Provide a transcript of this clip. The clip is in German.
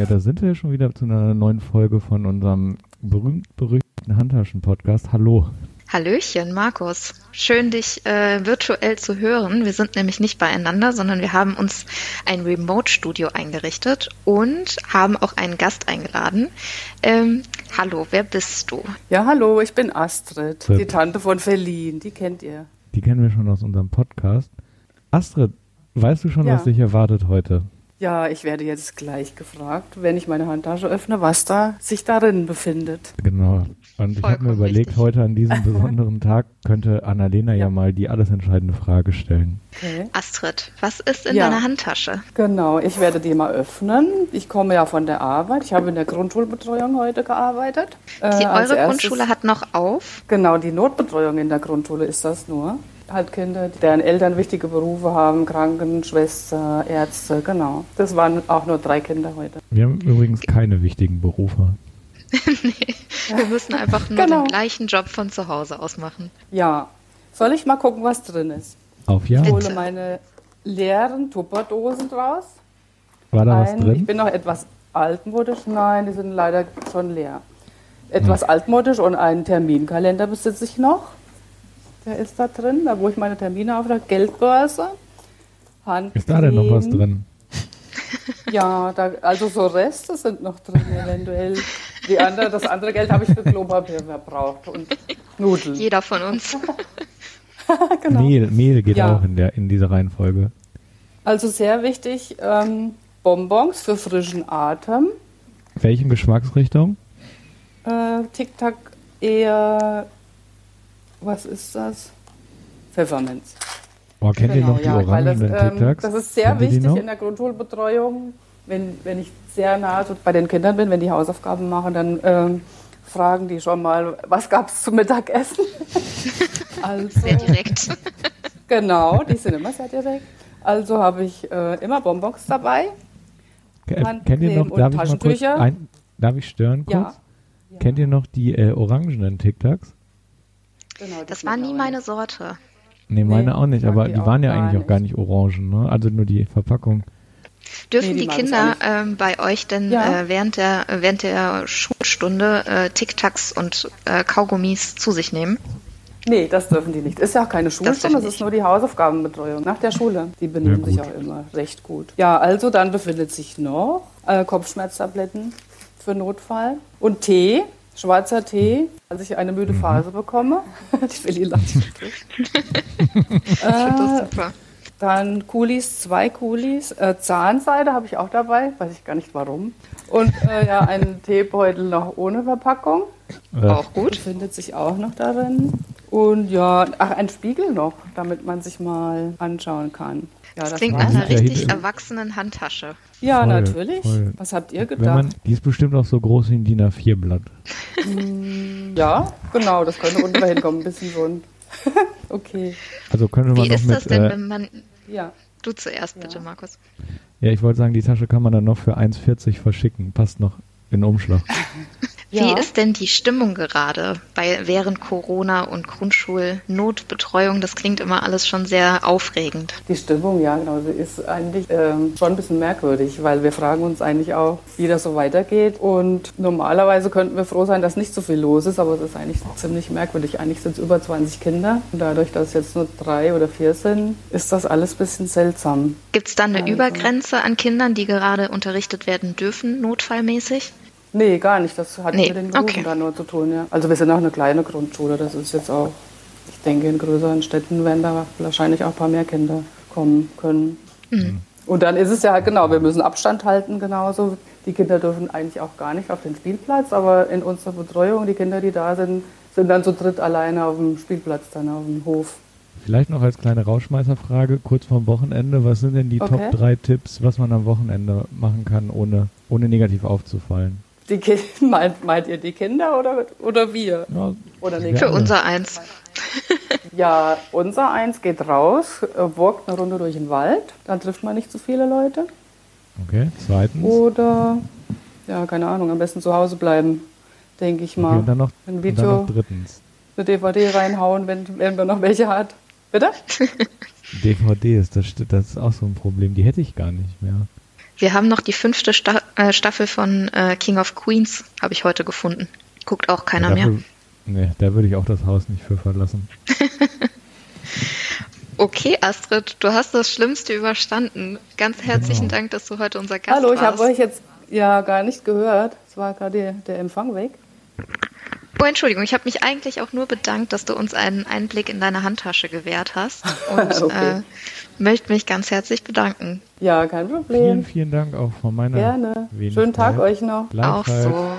ja, da sind wir ja schon wieder zu einer neuen Folge von unserem berühmt-berüchtigten Handtaschen-Podcast. Hallo. Hallöchen, Markus. Schön, dich äh, virtuell zu hören. Wir sind nämlich nicht beieinander, sondern wir haben uns ein Remote-Studio eingerichtet und haben auch einen Gast eingeladen. Ähm, hallo, wer bist du? Ja, hallo, ich bin Astrid, die Tante von Verlin. Die kennt ihr. Die kennen wir schon aus unserem Podcast. Astrid, weißt du schon, ja. was dich erwartet heute? Ja, ich werde jetzt gleich gefragt, wenn ich meine Handtasche öffne, was da sich darin befindet. Genau. Und ich habe mir überlegt, richtig. heute an diesem besonderen Tag könnte Annalena ja. ja mal die alles entscheidende Frage stellen. Okay. Astrid, was ist in ja. deiner Handtasche? Genau, ich werde die mal öffnen. Ich komme ja von der Arbeit. Ich habe in der Grundschulbetreuung heute gearbeitet. Die, äh, eure Grundschule hat noch auf? Genau, die Notbetreuung in der Grundschule ist das nur halt Kinder, deren Eltern wichtige Berufe haben, Krankenschwester, Ärzte, genau. Das waren auch nur drei Kinder heute. Wir haben übrigens keine wichtigen Berufe. nee, wir müssen einfach nur genau. den gleichen Job von zu Hause aus machen. Ja. Soll ich mal gucken, was drin ist? Auf ja. Ich hole meine leeren Tupperdosen draus. War da Ein, was drin? Ich bin noch etwas altmodisch. Nein, die sind leider schon leer. Etwas hm. altmodisch und einen Terminkalender besitze ich noch. Der ist da drin, da wo ich meine Termine auftrage. Geldbörse, Handcreme. Ist da denn noch was drin? Ja, da, also so Reste sind noch drin eventuell. Die andere, das andere Geld habe ich für Klopapier verbraucht und Nudeln. Jeder von uns. genau. Mehl, Mehl geht ja. auch in, der, in dieser Reihenfolge. Also sehr wichtig, ähm, Bonbons für frischen Atem. Welchen Geschmacksrichtung? Äh, Tic-Tac eher was ist das? Pfefferminz. Oh, kennt genau, ihr noch die ja, orangenen das, ähm, das ist sehr kennt wichtig in der Grundschulbetreuung. Wenn, wenn ich sehr nah bei den Kindern bin, wenn die Hausaufgaben machen, dann ähm, fragen die schon mal, was gab es zum Mittagessen? also, sehr direkt. Genau, die sind immer sehr direkt. Also habe ich äh, immer Bonbons dabei. Kennt ihr noch, darf ich, mal kurz ein, darf ich stören kurz? Ja. Kennt ihr noch die äh, orangenen Tic Tacs? Genau, das war nie meine Sorte. Nee, meine nee, auch nicht, aber die, die waren ja eigentlich nicht. auch gar nicht orangen, ne? Also nur die Verpackung. Dürfen nee, die, die Kinder ähm, bei euch denn ja. äh, während, der, während der Schulstunde äh, Tic-Tacs und äh, Kaugummis zu sich nehmen? Nee, das dürfen die nicht. Ist ja auch keine Schulstunde, das, das ist nur die Hausaufgabenbetreuung nach der Schule. Die benehmen ja, sich auch immer recht gut. Ja, also dann befindet sich noch äh, Kopfschmerztabletten für Notfall und Tee schwarzer Tee, als ich eine müde mhm. Phase bekomme. ich will die lachen. äh, super. Dann Kulis, zwei Kulis. Äh, Zahnseide habe ich auch dabei, weiß ich gar nicht warum. Und äh, ja, einen Teebeutel noch ohne Verpackung. Ja. Auch gut. Findet sich auch noch darin. Und ja, ach, ein Spiegel noch, damit man sich mal anschauen kann. Ja, das, das klingt nach einer richtig erwachsenen Handtasche. Ja, voll, natürlich. Voll. Was habt ihr gedacht? Man, die ist bestimmt auch so groß wie ein DIN A4-Blatt. Mm, ja, genau, das könnte unten hinkommen, ein bisschen so ein. okay. Also könnte man wie ist mit, das denn, äh, wenn man. Ja. Du zuerst bitte, ja. Markus. Ja, ich wollte sagen, die Tasche kann man dann noch für 1,40 verschicken. Passt noch in Umschlag. Wie ist denn die Stimmung gerade bei während Corona und Grundschulnotbetreuung? Das klingt immer alles schon sehr aufregend. Die Stimmung, ja, genau, sie ist eigentlich ähm, schon ein bisschen merkwürdig, weil wir fragen uns eigentlich auch, wie das so weitergeht. Und normalerweise könnten wir froh sein, dass nicht so viel los ist, aber es ist eigentlich ziemlich merkwürdig. Eigentlich sind es über 20 Kinder. Und dadurch, dass es jetzt nur drei oder vier sind, ist das alles ein bisschen seltsam. Gibt es da eine also. Übergrenze an Kindern, die gerade unterrichtet werden dürfen, notfallmäßig? Nee, gar nicht. Das hat nee. mit den Berufen okay. da nur zu tun, ja. Also wir sind auch eine kleine Grundschule. Das ist jetzt auch, ich denke, in größeren Städten werden da wahrscheinlich auch ein paar mehr Kinder kommen können. Mhm. Und dann ist es ja halt genau, wir müssen Abstand halten genauso. Die Kinder dürfen eigentlich auch gar nicht auf den Spielplatz, aber in unserer Betreuung, die Kinder, die da sind, sind dann zu dritt alleine auf dem Spielplatz, dann auf dem Hof. Vielleicht noch als kleine Rauschmeißerfrage, kurz vorm Wochenende, was sind denn die okay. Top 3 Tipps, was man am Wochenende machen kann, ohne, ohne negativ aufzufallen? Die Ki meint, meint ihr die Kinder oder, oder wir? Ja, oder Für unser Eins. ja, unser Eins geht raus, äh, walkt eine Runde durch den Wald, dann trifft man nicht zu viele Leute. Okay, zweitens. Oder, ja, keine Ahnung, am besten zu Hause bleiben, denke ich mal. Okay, und dann noch, ein Video, dann noch drittens. Eine DVD reinhauen, wenn, wenn man noch welche hat. Bitte? DVDs, das, das ist auch so ein Problem, die hätte ich gar nicht mehr. Wir haben noch die fünfte Sta äh, Staffel von äh, King of Queens, habe ich heute gefunden. Guckt auch keiner dafür, mehr. Nee, da würde ich auch das Haus nicht für verlassen. okay, Astrid, du hast das Schlimmste überstanden. Ganz herzlichen genau. Dank, dass du heute unser Gast Hallo, warst. Hallo, ich habe euch jetzt ja gar nicht gehört. Es war gerade der Empfang weg. Oh, Entschuldigung, ich habe mich eigentlich auch nur bedankt, dass du uns einen Einblick in deine Handtasche gewährt hast und okay. äh, möchte mich ganz herzlich bedanken. Ja, kein Problem. Vielen, vielen Dank auch von meiner Gerne. Schönen Tag euch noch. Auch so.